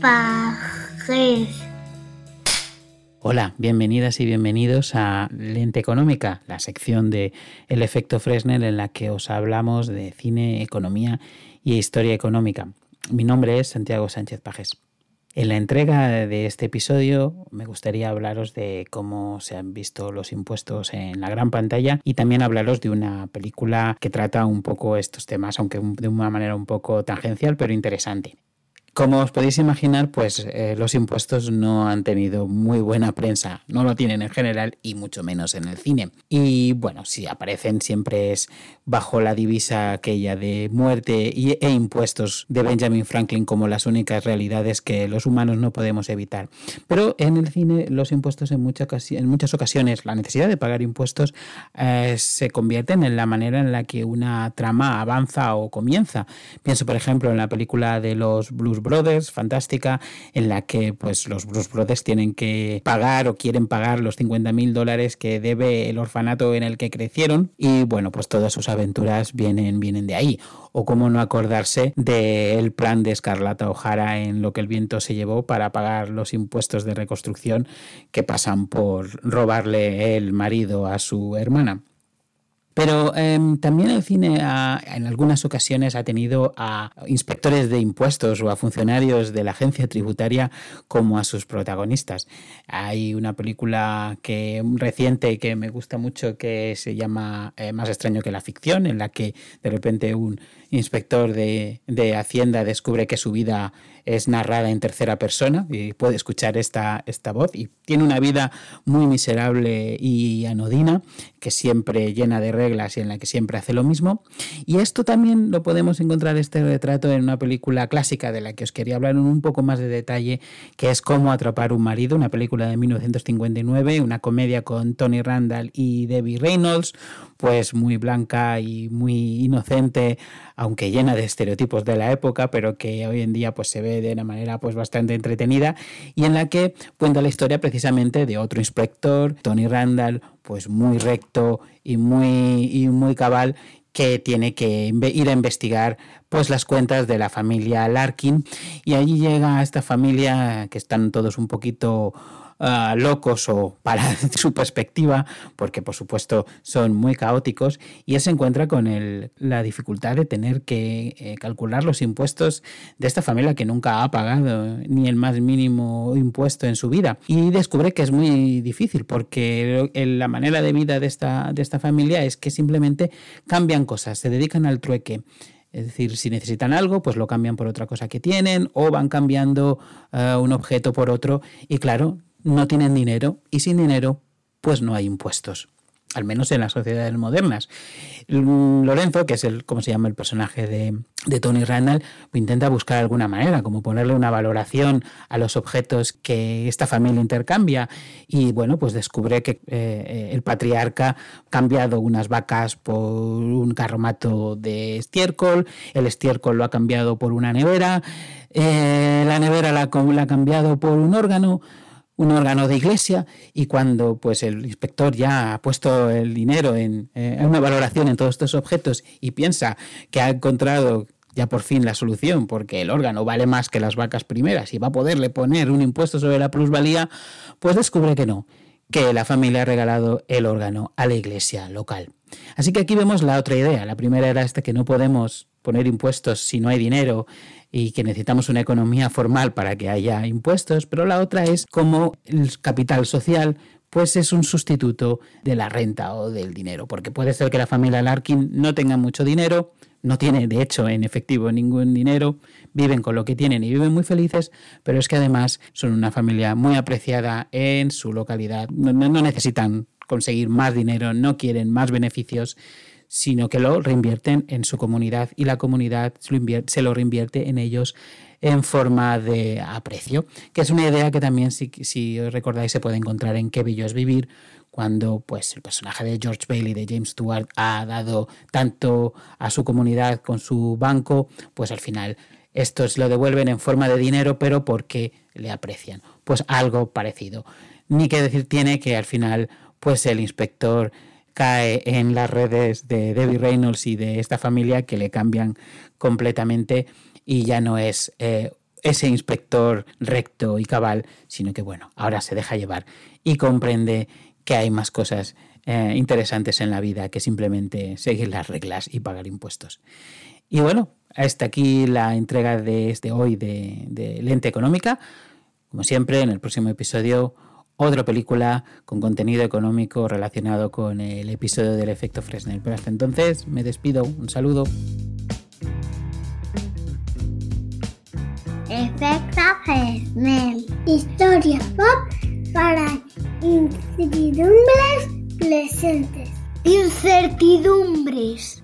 Sánchez. Hola, bienvenidas y bienvenidos a Lente Económica, la sección de El efecto Fresnel en la que os hablamos de cine, economía y historia económica. Mi nombre es Santiago Sánchez Pajes. En la entrega de este episodio me gustaría hablaros de cómo se han visto los impuestos en la gran pantalla y también hablaros de una película que trata un poco estos temas, aunque de una manera un poco tangencial, pero interesante. Como os podéis imaginar, pues eh, los impuestos no han tenido muy buena prensa, no lo tienen en general y mucho menos en el cine. Y bueno, si aparecen siempre es bajo la divisa aquella de muerte y, e impuestos de Benjamin Franklin como las únicas realidades que los humanos no podemos evitar. Pero en el cine los impuestos en, en muchas ocasiones, la necesidad de pagar impuestos eh, se convierten en la manera en la que una trama avanza o comienza. Pienso por ejemplo en la película de los Blues Brothers, fantástica, en la que pues los Bruce Brothers tienen que pagar o quieren pagar los 50 mil dólares que debe el orfanato en el que crecieron y bueno, pues todas sus aventuras vienen, vienen de ahí. O cómo no acordarse del plan de Escarlata O'Hara en lo que el viento se llevó para pagar los impuestos de reconstrucción que pasan por robarle el marido a su hermana. Pero em, también el cine en algunas ocasiones ha tenido a inspectores de impuestos o a funcionarios de la agencia tributaria como a sus protagonistas. Hay una película que reciente que me gusta mucho que se llama eh, Más extraño que la ficción, en la que de repente un inspector de, de Hacienda descubre que su vida es narrada en tercera persona y puede escuchar esta, esta voz y tiene una vida muy miserable y anodina que siempre llena de reglas y en la que siempre hace lo mismo. Y esto también lo podemos encontrar este retrato en una película clásica de la que os quería hablar en un poco más de detalle, que es Cómo atrapar un marido, una película de 1959, una comedia con Tony Randall y Debbie Reynolds, pues muy blanca y muy inocente, aunque llena de estereotipos de la época, pero que hoy en día pues se ve de una manera pues bastante entretenida y en la que cuenta la historia precisamente de otro inspector, Tony Randall, pues muy recto y muy, y muy cabal que tiene que ir a investigar pues las cuentas de la familia Larkin. Y allí llega esta familia que están todos un poquito Ah, locos o para su perspectiva, porque por supuesto son muy caóticos, y él se encuentra con el, la dificultad de tener que eh, calcular los impuestos de esta familia que nunca ha pagado ni el más mínimo impuesto en su vida. Y descubre que es muy difícil, porque la manera de vida de esta, de esta familia es que simplemente cambian cosas, se dedican al trueque. Es decir, si necesitan algo, pues lo cambian por otra cosa que tienen o van cambiando ah, un objeto por otro. Y claro, no tienen dinero y sin dinero pues no hay impuestos al menos en las sociedades modernas. Lorenzo, que es el, como se llama el personaje de, Tony Randall, intenta buscar alguna manera, como ponerle una valoración a los objetos que esta familia intercambia. Y bueno, pues descubre que eh, el patriarca ha cambiado unas vacas por un carromato de estiércol, el estiércol lo ha cambiado por una nevera, eh, la nevera la ha cambiado por un órgano un órgano de iglesia y cuando pues el inspector ya ha puesto el dinero en, eh, una valoración en todos estos objetos y piensa que ha encontrado ya por fin la solución porque el órgano vale más que las vacas primeras y va a poderle poner un impuesto sobre la plusvalía, pues descubre que no, que la familia ha regalado el órgano a la iglesia local. Así que aquí vemos la otra idea. La primera era esta que no podemos poner impuestos si no hay dinero y que necesitamos una economía formal para que haya impuestos, pero la otra es como el capital social pues es un sustituto de la renta o del dinero, porque puede ser que la familia Larkin no tenga mucho dinero, no tiene de hecho en efectivo ningún dinero, viven con lo que tienen y viven muy felices, pero es que además son una familia muy apreciada en su localidad, no, no necesitan conseguir más dinero, no quieren más beneficios, sino que lo reinvierten en su comunidad y la comunidad se lo reinvierte en ellos en forma de aprecio, que es una idea que también, si, si recordáis, se puede encontrar en Qué bello es vivir, cuando pues, el personaje de George Bailey, de James Stewart, ha dado tanto a su comunidad con su banco, pues al final estos lo devuelven en forma de dinero, pero porque le aprecian. Pues algo parecido. Ni que decir tiene que al final, pues el inspector cae en las redes de Debbie Reynolds y de esta familia que le cambian completamente y ya no es eh, ese inspector recto y cabal, sino que bueno, ahora se deja llevar y comprende que hay más cosas eh, interesantes en la vida que simplemente seguir las reglas y pagar impuestos. Y bueno, hasta aquí la entrega de este hoy de, de Lente Económica. Como siempre, en el próximo episodio, otra película con contenido económico relacionado con el episodio del efecto Fresnel. Pero hasta entonces, me despido. Un saludo. Efecto Fresnel. Historia pop para incertidumbres presentes. Incertidumbres.